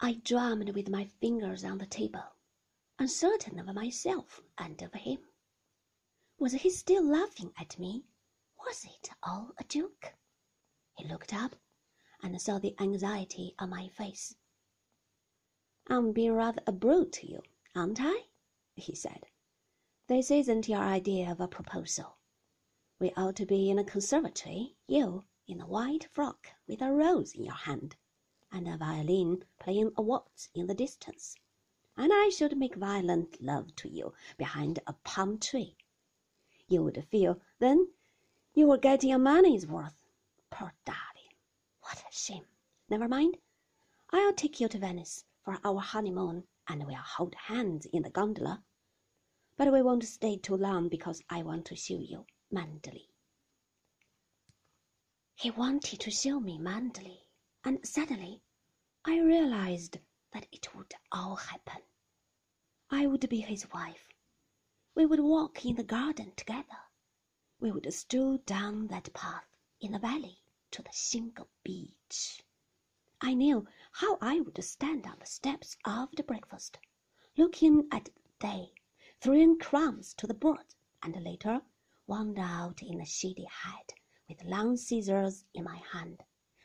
I drummed with my fingers on the table, uncertain of myself and of him. Was he still laughing at me? Was it all a joke? He looked up and saw the anxiety on my face. I'm being rather a brute to you, aren't I? he said. This isn't your idea of a proposal. We ought to be in a conservatory, you in a white frock with a rose in your hand, and a violin playing a waltz in the distance, and I should make violent love to you behind a palm tree. You would feel then you were getting your money's worth. Poor darling, what a shame! Never mind. I'll take you to Venice for our honeymoon, and we'll hold hands in the gondola. But we won't stay too long because I want to show you Manderley. He wanted to show me Manderley, and suddenly I realized that it would all happen. I would be his wife. We would walk in the garden together. We would stroll down that path in the valley to the single beach. I knew how I would stand on the steps after breakfast, looking at the day, throwing crumbs to the birds, and later wander out in the shady head with long scissors in my hand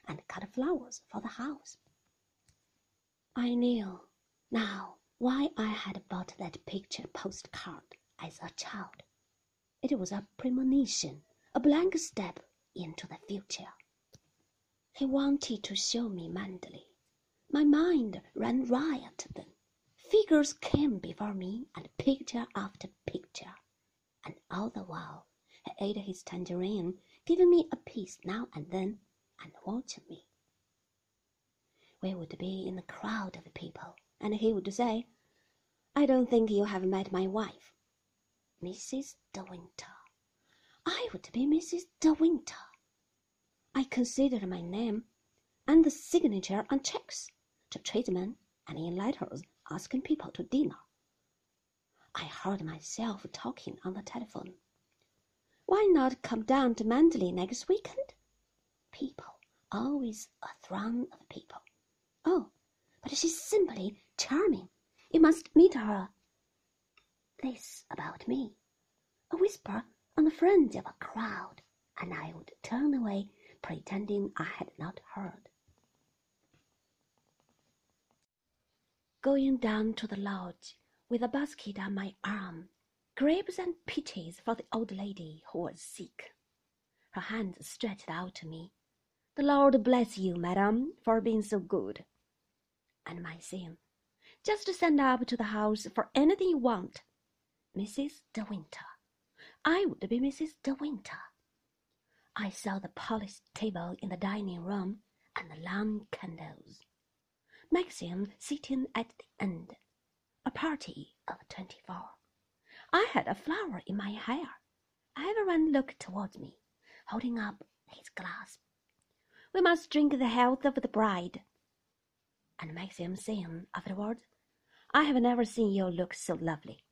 and cut flowers for the house. I knew now why I had bought that picture postcard as a child. It was a premonition, a blank step into the future. He wanted to show me Manderley. My mind ran riot then. Figures came before me, and picture after picture, and all the while he ate his tangerine, giving me a piece now and then, and watching me. We would be in a crowd of people, and he would say, I don't think you have met my wife. Mrs. De Winter. I would be Mrs. De Winter. I considered my name and the signature on checks to tradesmen and in letters asking people to dinner. I heard myself talking on the telephone. Why not come down to Manderley next weekend? People, always a throng of people. Oh, but she's simply charming. You must meet her. This about me. A whisper on the fringe of a crowd, and I would turn away, pretending I had not heard. Going down to the lodge with a basket on my arm, grapes and peaches for the old lady who was sick. Her hands stretched out to me. The Lord bless you, madam, for being so good. And my saying, just send up to the house for anything you want. Mrs. De Winter. I would be Mrs. De Winter. I saw the polished table in the dining room and the long candles. Maxim sitting at the end. A party of twenty-four. I had a flower in my hair. Everyone looked towards me, holding up his glass. We must drink the health of the bride. And Maxim saying afterward, I have never seen you look so lovely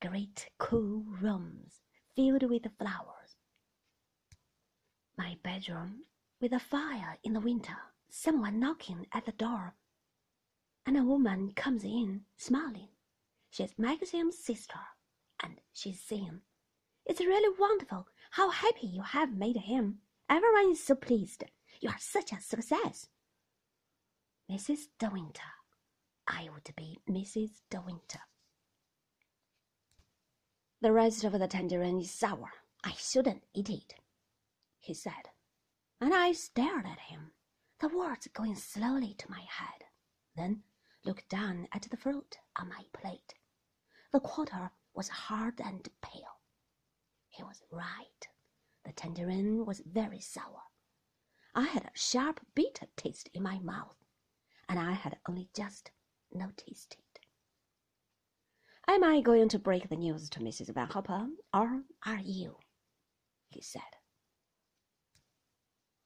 great cool rooms filled with flowers. My bedroom with a fire in the winter, someone knocking at the door, and a woman comes in smiling. She's Maxim's sister, and she's saying, It's really wonderful how happy you have made him. Everyone is so pleased. You are such a success. Mrs. De Winter. I would be Mrs. De Winter. The rest of the tangerine is sour. I shouldn't eat it, he said. And I stared at him, the words going slowly to my head, then looked down at the fruit on my plate. The quarter was hard and pale. He was right. The tangerine was very sour. I had a sharp, bitter taste in my mouth, and I had only just noticed it. Am I going to break the news to Mrs. Van Hopper, or are you? he said.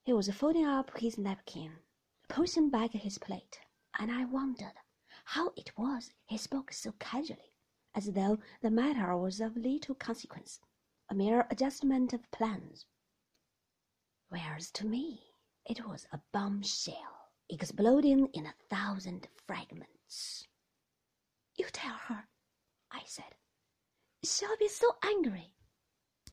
He was folding up his napkin, pushing back his plate, and I wondered how it was he spoke so casually, as though the matter was of little consequence, a mere adjustment of plans. Whereas to me it was a bombshell. exploding in a thousand fragments. You tell her, I said. She'll be so angry.